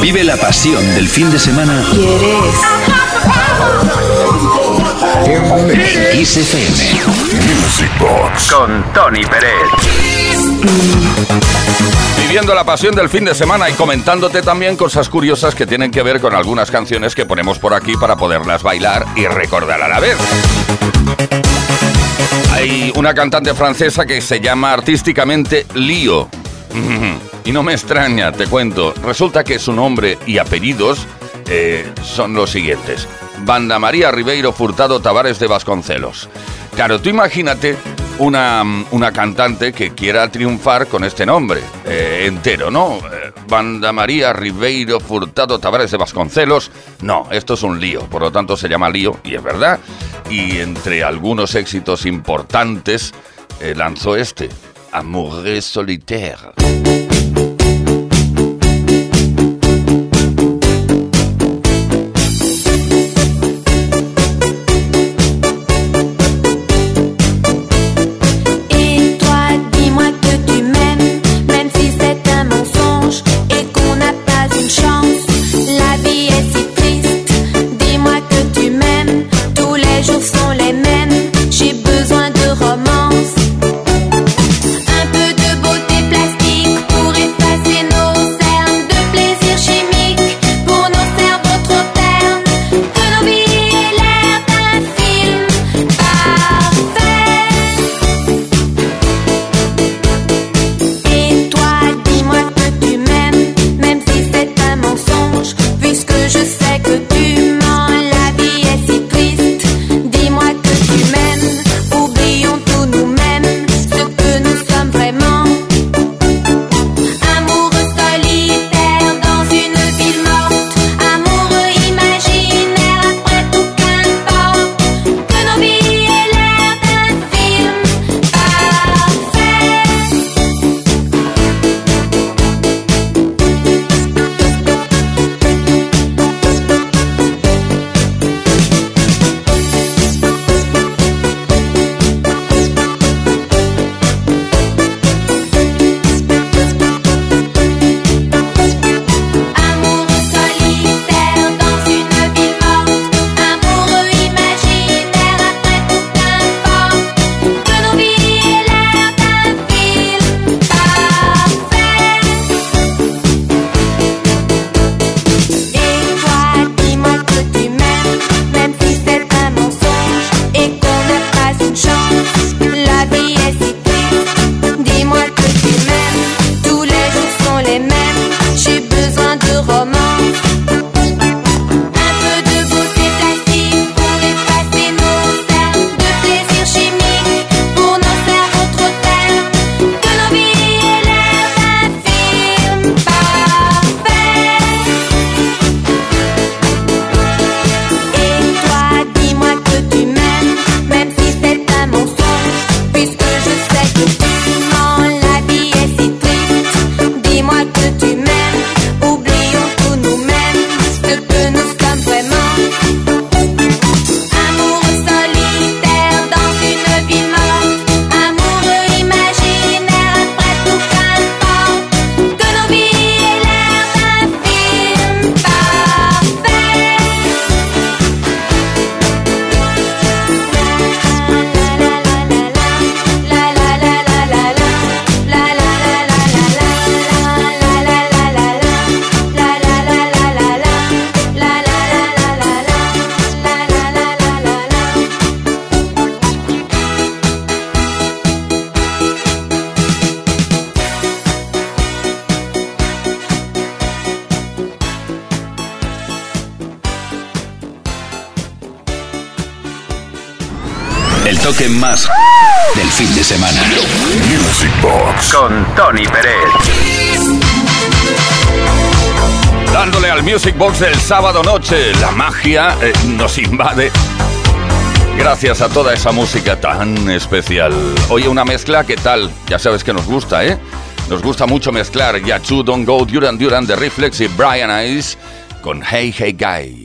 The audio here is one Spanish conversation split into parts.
Vive la pasión del fin de semana. ¿Quieres? En. Music Box. Con Tony Pérez. Viviendo la pasión del fin de semana y comentándote también cosas curiosas que tienen que ver con algunas canciones que ponemos por aquí para poderlas bailar y recordar a la vez. Hay una cantante francesa que se llama artísticamente Lío. Y no me extraña, te cuento. Resulta que su nombre y apellidos eh, son los siguientes. Banda María Ribeiro Furtado Tavares de Vasconcelos. Claro, tú imagínate una, una cantante que quiera triunfar con este nombre eh, entero, ¿no? Eh, Banda María Ribeiro Furtado Tavares de Vasconcelos. No, esto es un lío, por lo tanto se llama lío, y es verdad. Y entre algunos éxitos importantes lanzó este, Amoureux Solitaire. Más del fin de semana. Music Box. Con Tony Pérez. Dándole al Music Box el sábado noche, la magia eh, nos invade. Gracias a toda esa música tan especial. Oye, una mezcla, ¿qué tal? Ya sabes que nos gusta, ¿eh? Nos gusta mucho mezclar Yachu Don't Go Duran Duran de Reflex y Brian Ice con Hey Hey Guy.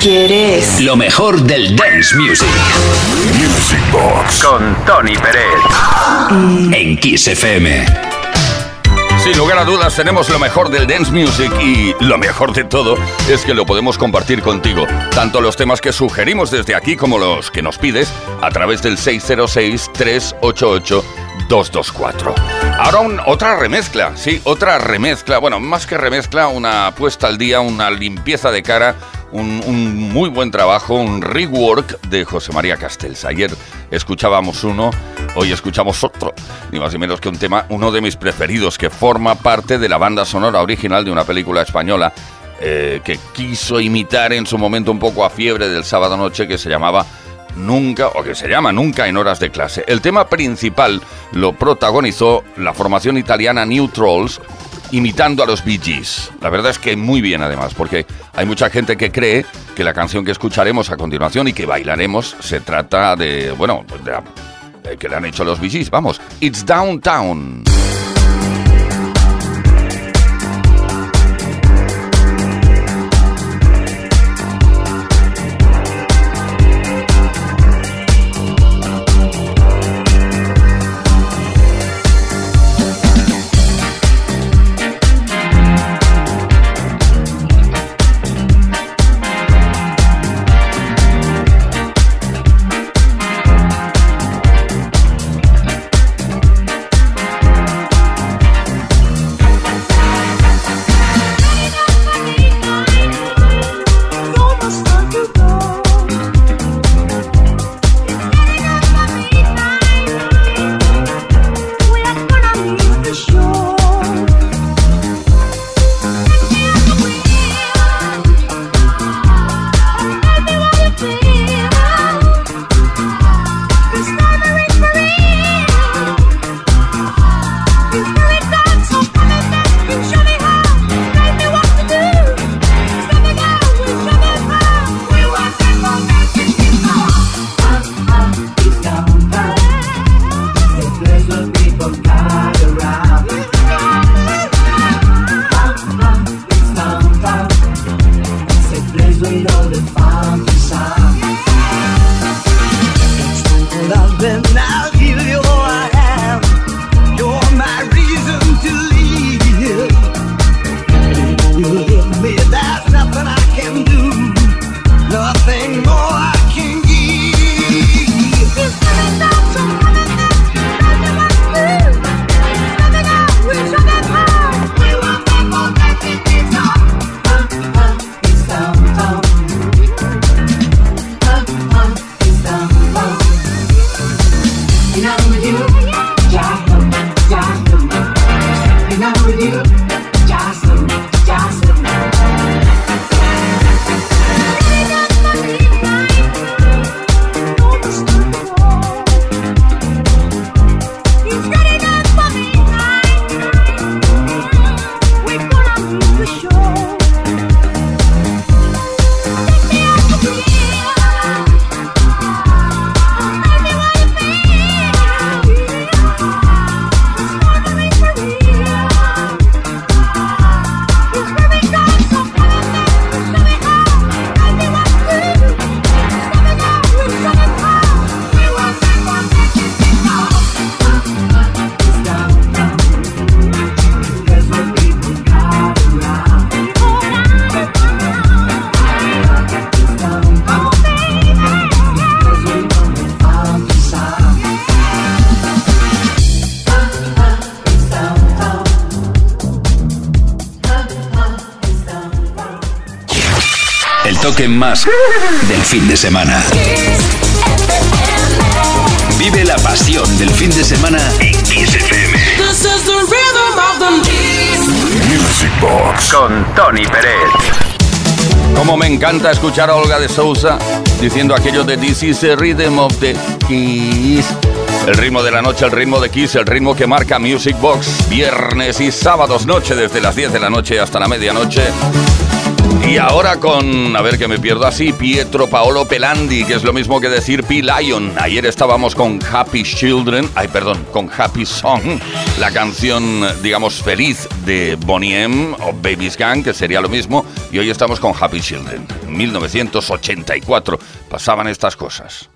Kiss. Lo mejor del dance music. Music Box. Con Tony Pérez. En Kiss FM. Sin lugar a dudas tenemos lo mejor del dance music y lo mejor de todo es que lo podemos compartir contigo. Tanto los temas que sugerimos desde aquí como los que nos pides a través del 606-388-224. Ahora un- otra remezcla, sí, otra remezcla. Bueno, más que remezcla, una puesta al día, una limpieza de cara, un, muy buen trabajo, un rework de José María Castells. Ayer escuchábamos uno, hoy escuchamos otro, ni más ni menos que un tema, uno de mis preferidos, que forma parte de la banda sonora original de una película española eh, que quiso imitar en su momento un poco a fiebre del sábado noche, que se llamaba Nunca, o que se llama Nunca en horas de clase. El tema principal lo protagonizó la formación italiana New Trolls, imitando a los Bee. La verdad es que muy bien además, porque hay mucha gente que cree que la canción que escucharemos a continuación y que bailaremos se trata de, bueno, de, de que le han hecho los Bee. Vamos, It's Downtown. Más del fin de semana. Vive la pasión del fin de semana en Kiss FM. This is the rhythm of the Music Box. Con Tony Pérez. Como me encanta escuchar a Olga de Sousa diciendo aquello de This is the rhythm of the Kiss. El ritmo de la noche, el ritmo de Kiss, el ritmo que marca Music Box. Viernes y sábados noche desde las 10 de la noche hasta la medianoche. Y ahora con, a ver que me pierdo así, Pietro Paolo Pelandi, que es lo mismo que decir P-Lion. Ayer estábamos con Happy Children, ay perdón, con Happy Song, la canción, digamos, feliz de Bonnie M o Baby's Gang, que sería lo mismo, y hoy estamos con Happy Children. 1984 pasaban estas cosas.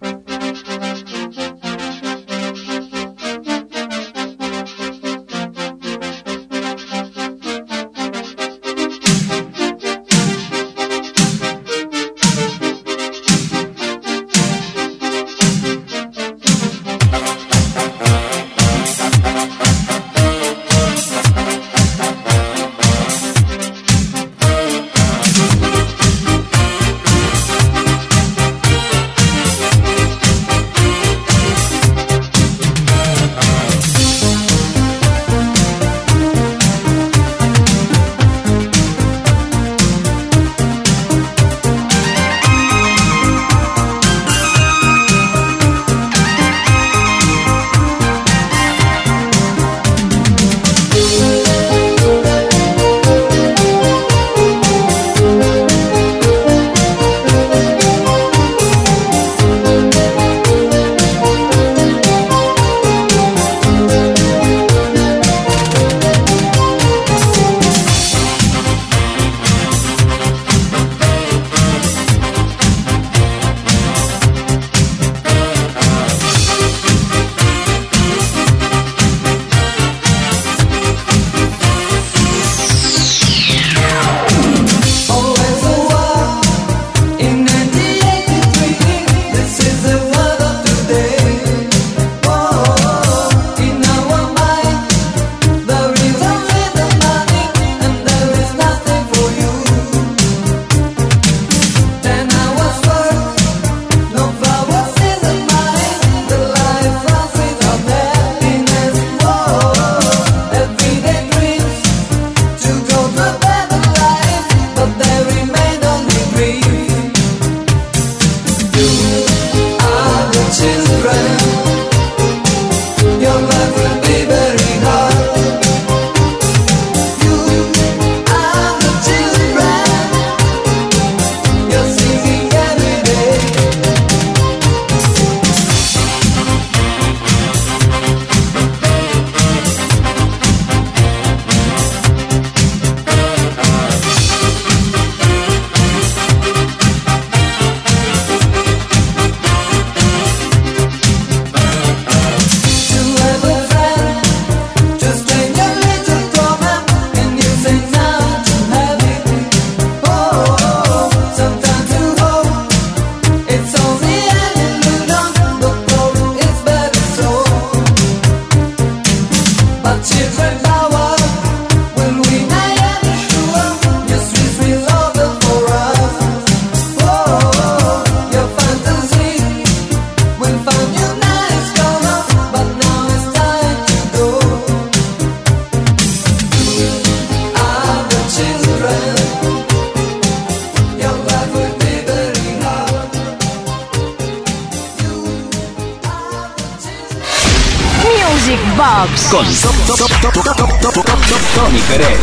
Tony Pérez.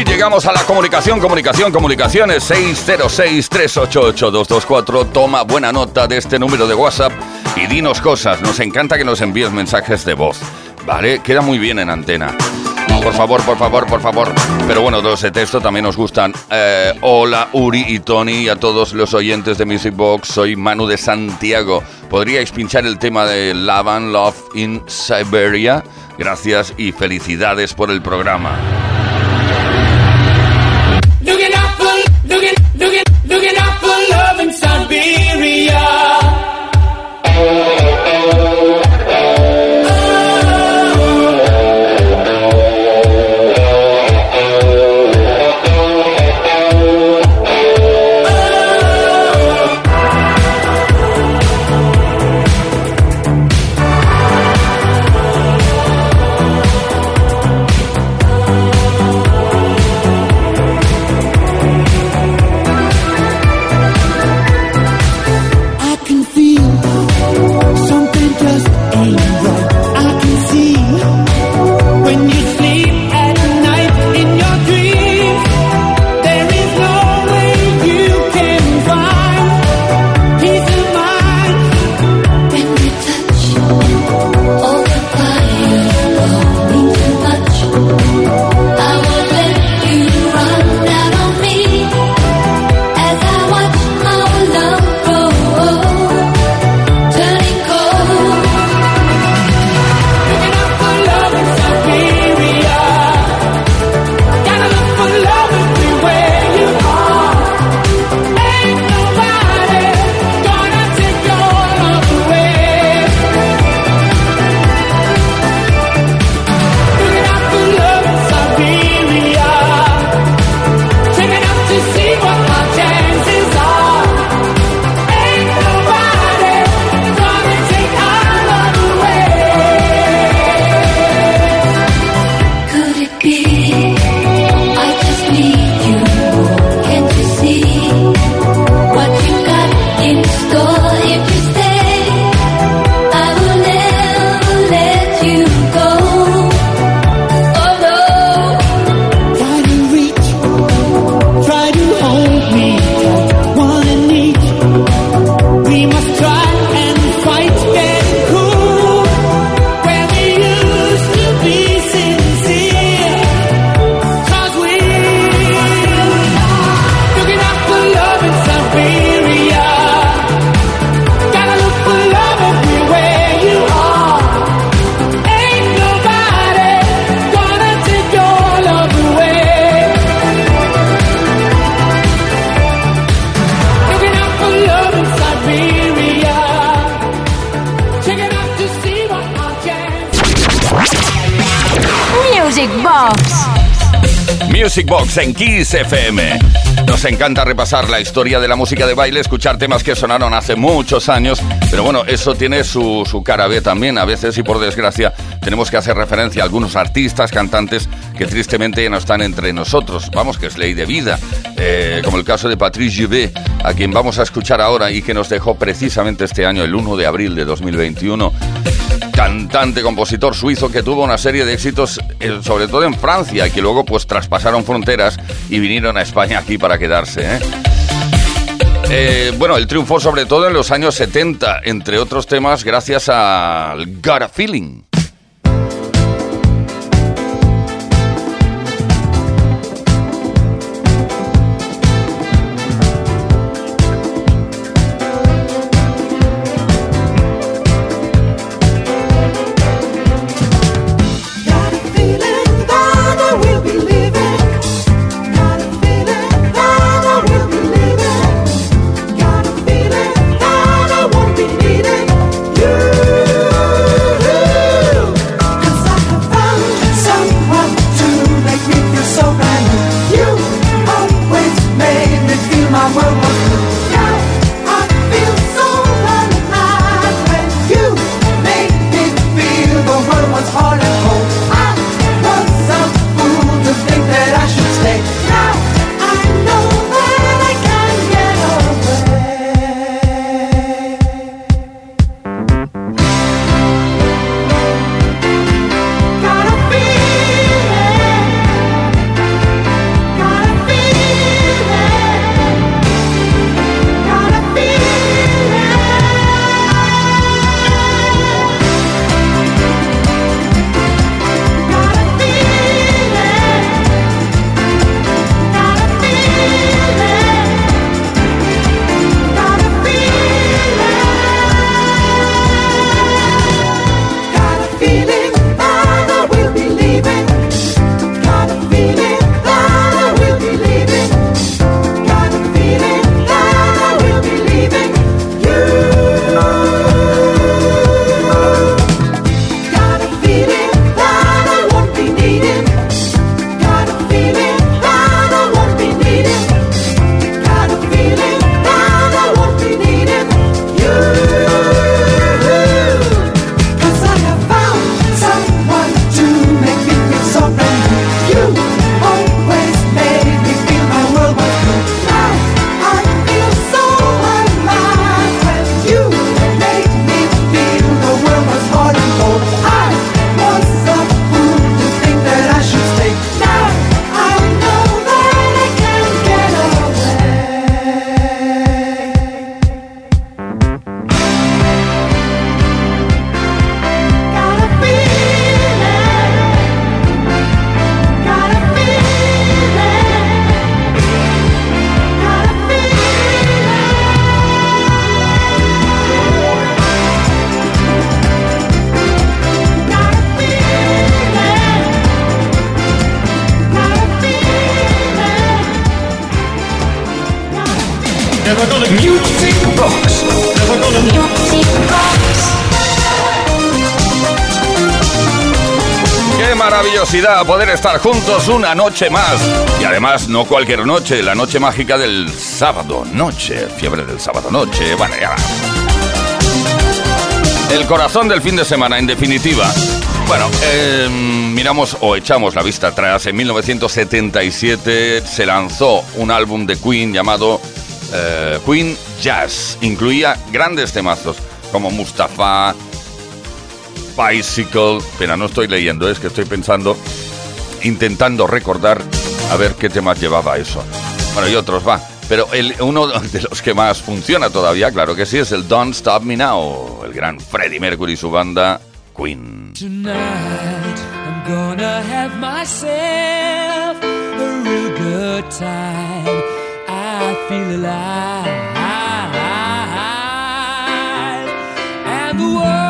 Y llegamos a la comunicación, comunicación, comunicaciones 606-388-224. Toma buena nota de este número de WhatsApp y dinos cosas. Nos encanta que nos envíes mensajes de voz. ¿Vale? Queda muy bien en antena. Por favor, por favor, por favor. Pero bueno, los de texto también nos gustan. Eh, hola, Uri y Tony, y a todos los oyentes de Music Box. Soy Manu de Santiago. ¿Podríais pinchar el tema de Love Love in Siberia? Gracias y felicidades por el programa. Music Box en Kiss FM. Nos encanta repasar la historia de la música de baile, escuchar temas que sonaron hace muchos años, pero bueno, eso tiene su, su cara B también a veces y por desgracia tenemos que hacer referencia a algunos artistas, cantantes que tristemente no están entre nosotros. Vamos, que es ley de vida, eh, como el caso de Patrice Juvet, a quien vamos a escuchar ahora y que nos dejó precisamente este año, el 1 de abril de 2021 cantante, compositor suizo que tuvo una serie de éxitos, eh, sobre todo en Francia, y que luego pues traspasaron fronteras y vinieron a España aquí para quedarse. ¿eh? Eh, bueno, el triunfo sobre todo en los años 70, entre otros temas, gracias al Got a Feeling. Maravillosidad poder estar juntos una noche más. Y además, no cualquier noche, la noche mágica del sábado noche. Fiebre del sábado noche. Bueno, ya. El corazón del fin de semana, en definitiva. Bueno, eh, miramos o echamos la vista atrás. En 1977 se lanzó un álbum de Queen llamado eh, Queen Jazz. Incluía grandes temazos como Mustafa, Bicycle. Pero no estoy leyendo, es que estoy pensando, intentando recordar a ver qué temas llevaba eso. Bueno, y otros va. Pero uno de los que más funciona todavía, claro que sí, es el Don't Stop Me Now. El gran Freddie Mercury y su banda Queen. Tonight I'm gonna have myself a real good time. I feel alive. And the world,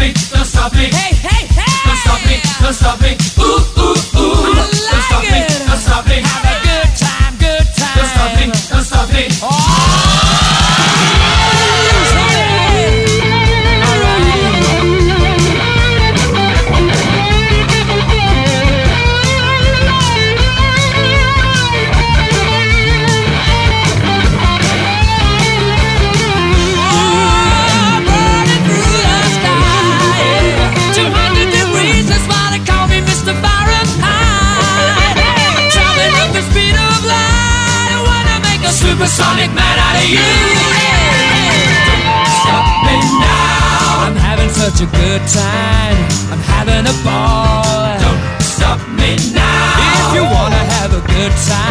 me, don't stop me. Hey, hey, hey! Don't stop me, don't stop me. Ooh, ooh, ooh. don't stop me, supersonic man out of you. Don't stop me now. I'm having such a good time. I'm having a ball. Don't stop me now. If you wanna have a good time,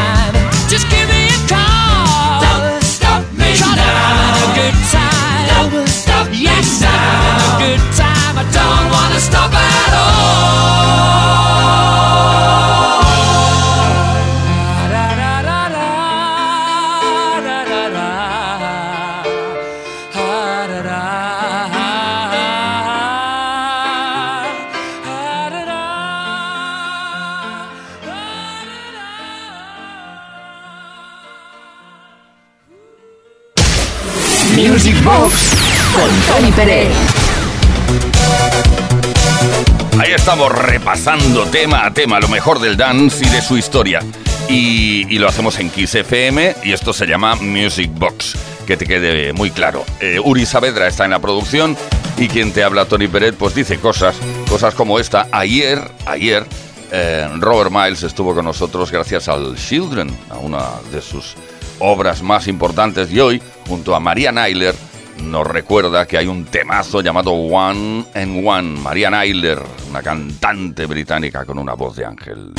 Tony Pérez. Ahí estamos repasando tema a tema lo mejor del dance y de su historia. Y, lo hacemos en Kiss FM y esto se llama Music Box. Que te quede muy claro. Eh, Uri Saavedra está en la producción y quien te habla, Tony Peret, pues dice cosas, cosas como esta. Ayer, ayer, eh, Robert Miles estuvo con nosotros gracias al Children, a una de sus obras más importantes y hoy, junto a María Nyler, nos recuerda que hay un temazo llamado One and One. María Nyler, una cantante británica con una voz de ángel.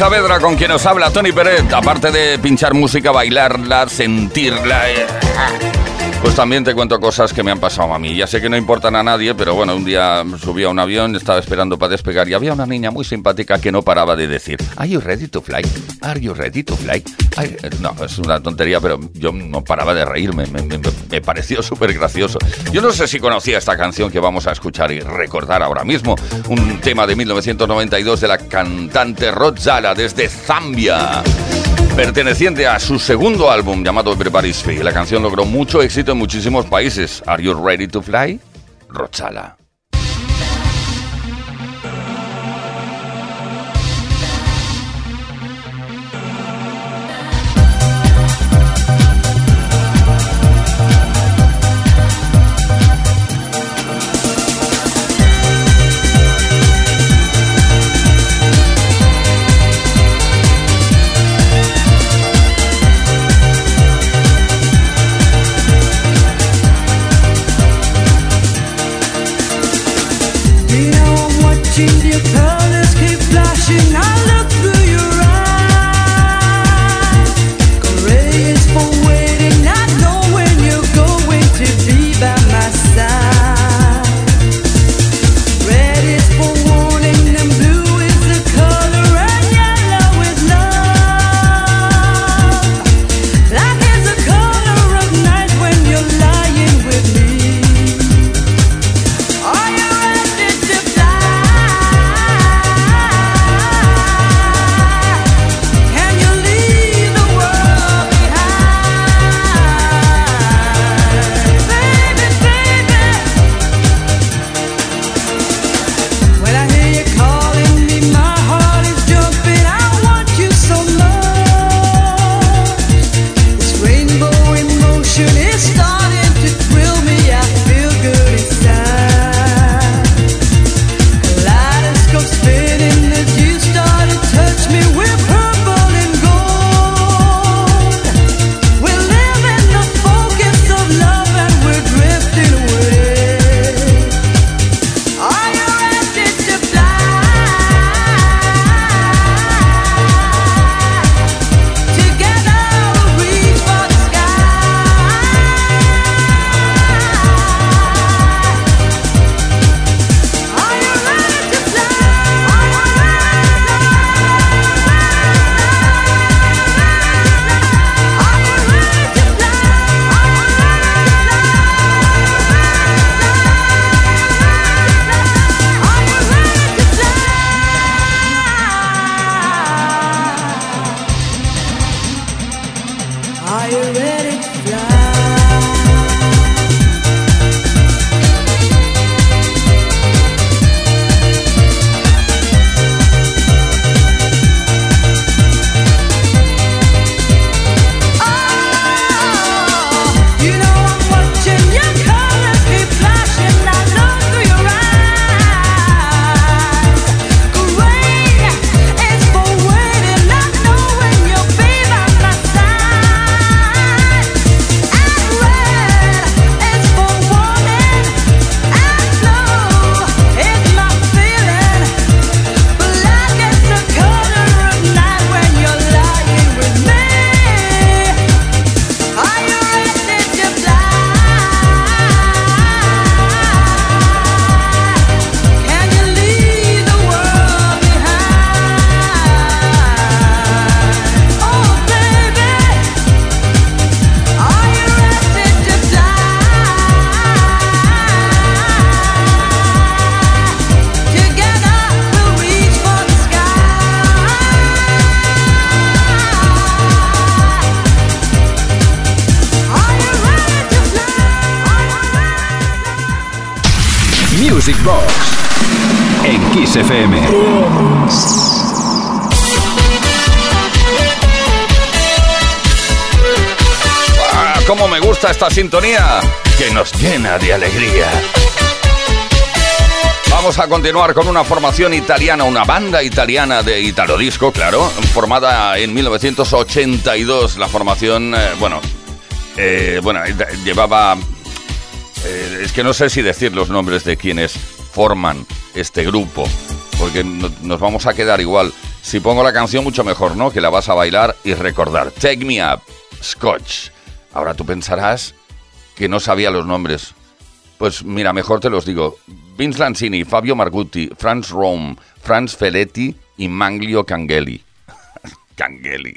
Saavedra, con quien nos habla Tony Pérez, aparte de pinchar música, bailarla, sentirla. eh, Pues también te cuento cosas que me han pasado a mí. Ya sé que no importan a nadie, pero bueno, un día subí a un avión, estaba esperando para despegar y había una niña muy simpática que no paraba de decir, ¿Are you ready to fly? ¿Are you ready to fly? Eh, No, es una tontería, pero yo no paraba de reírme, me, me- me pareció súper gracioso. Yo no sé si conocía esta canción que vamos a escuchar y recordar ahora mismo, un tema de 1992 de la cantante Rodzala desde Zambia perteneciente a su segundo álbum llamado Everybody's Free. La canción logró mucho éxito en muchísimos países. Are you ready to fly? Rochala. Music Box. En Kiss. ¡Ah, cómo me gusta esta sintonía! Que nos llena de alegría. Vamos a continuar con una formación italiana, una banda italiana de Italo Disco, claro, formada en 1982. La formación, eh, bueno, Eh, bueno, llevaba... que no sé si decir los nombres de quienes forman este grupo, porque no- nos vamos a quedar igual. Si pongo la canción, mucho mejor, ¿no? Que la vas a bailar y recordar. Take Me Up, Scotch. Ahora tú pensarás que no sabía los nombres. Pues mira, mejor te los digo. Vince Lanzini, Fabio Margutti, Franz Rome, Franz Feletti y Manglio Cangeli. Cangeli.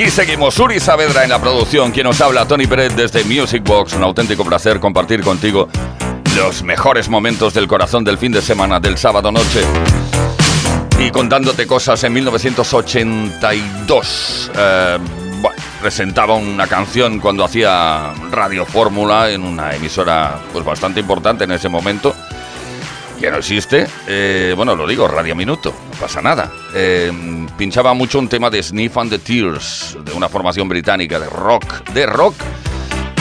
Aquí seguimos. Uri Saavedra en la producción, quien nos habla, Tony Pérez desde Music Box. Un auténtico placer compartir contigo los mejores momentos del corazón del fin de semana, del sábado noche. Y contándote cosas en 1982. eh, bueno, presentaba una canción cuando hacía Radio Fórmula en una emisora pues bastante importante en ese momento que no existe, eh, bueno, lo digo, Radio Minuto, no pasa nada. Eh, pinchaba mucho un tema de Sniff and the Tears, de una formación británica de rock, de rock.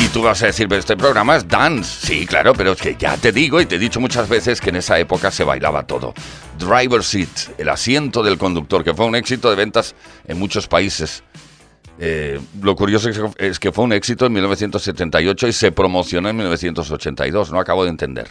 Y tú vas a decir, pero este programa es dance. Sí, claro, pero es que ya te digo y te he dicho muchas veces que en esa época se bailaba todo. Driver Seat, el asiento del conductor, que fue un éxito de ventas en muchos países. Eh, lo curioso es que fue un éxito en 1978 y se promocionó en 1982. No acabo de entender.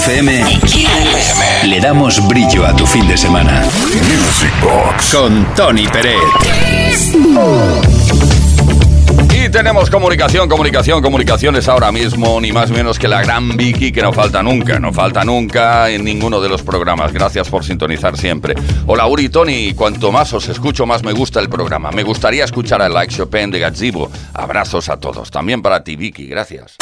Seat. En Kiss FM le damos brillo a tu fin de semana. Music Box. Con Tony Peret. Y tenemos comunicación, comunicación, comunicaciones ahora mismo, ni más ni menos que la gran Vicky que no falta nunca, no falta nunca en ninguno de los programas. Gracias por sintonizar siempre. Hola Uri Tony, cuanto más os escucho, más me gusta el programa. Me gustaría escuchar a Like Chopin de Gazzibo. Abrazos a todos. También para ti, Vicky, gracias.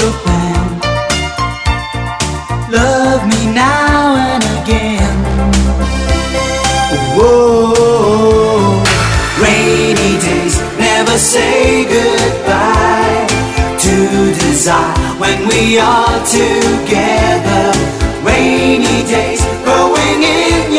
Chopin. Love me now and again. Whoa, rainy days never say goodbye to desire when we are together. Rainy days growing in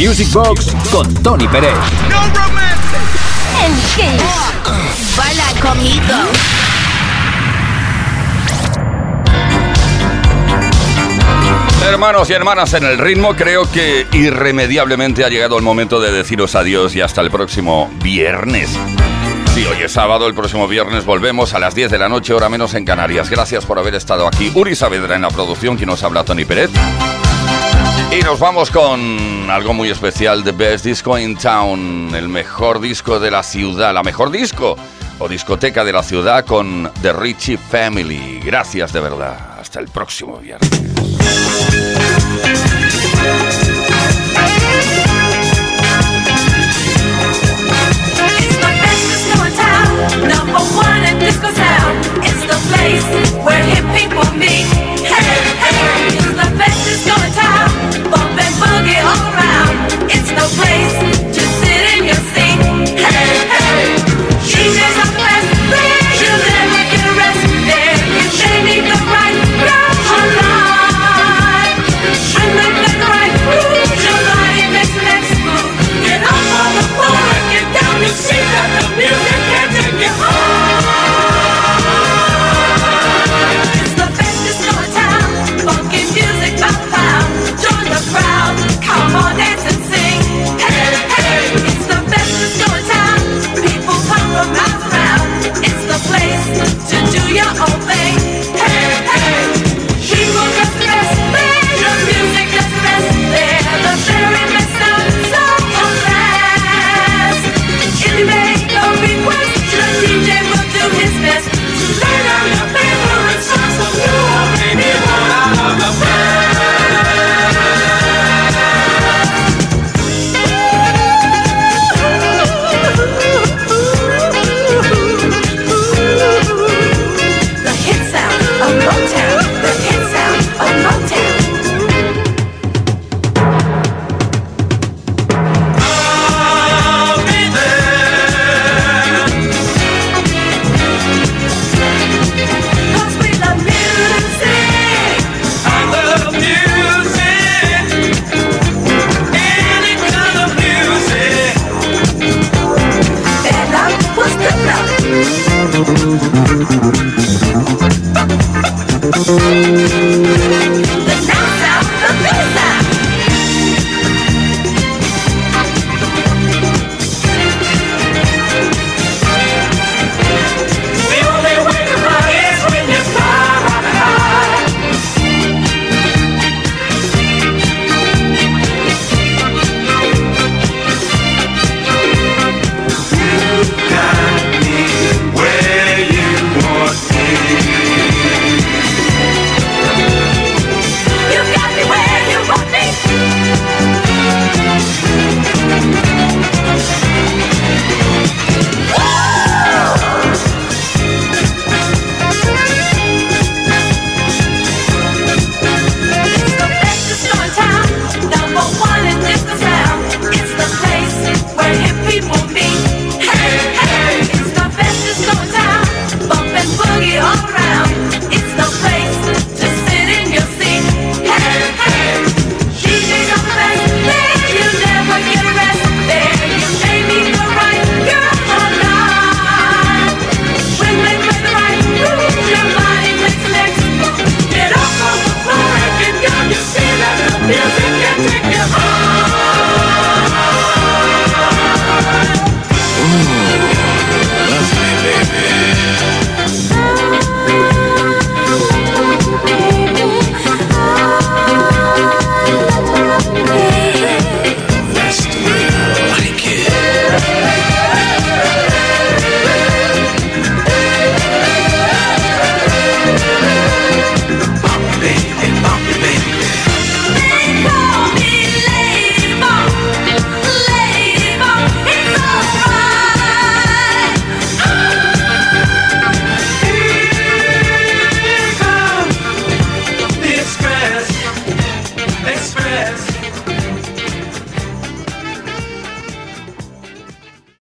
Music Box con Tony. En Kiss. Baila conmigo. Hermanos y hermanas en el ritmo, creo que irremediablemente ha llegado el momento de deciros adiós y hasta el próximo viernes. Sí, hoy es sábado, el próximo viernes volvemos a las 10 de la noche, hora menos en Canarias. Gracias por haber estado aquí. Uri Saavedra en la producción, quien nos habla Tony Peret. Y nos vamos con algo muy especial, The Best Disco in Town, el mejor disco de la ciudad, la mejor disco o discoteca de la ciudad con The Richie Family. Gracias de verdad. Hasta el próximo viernes. no place.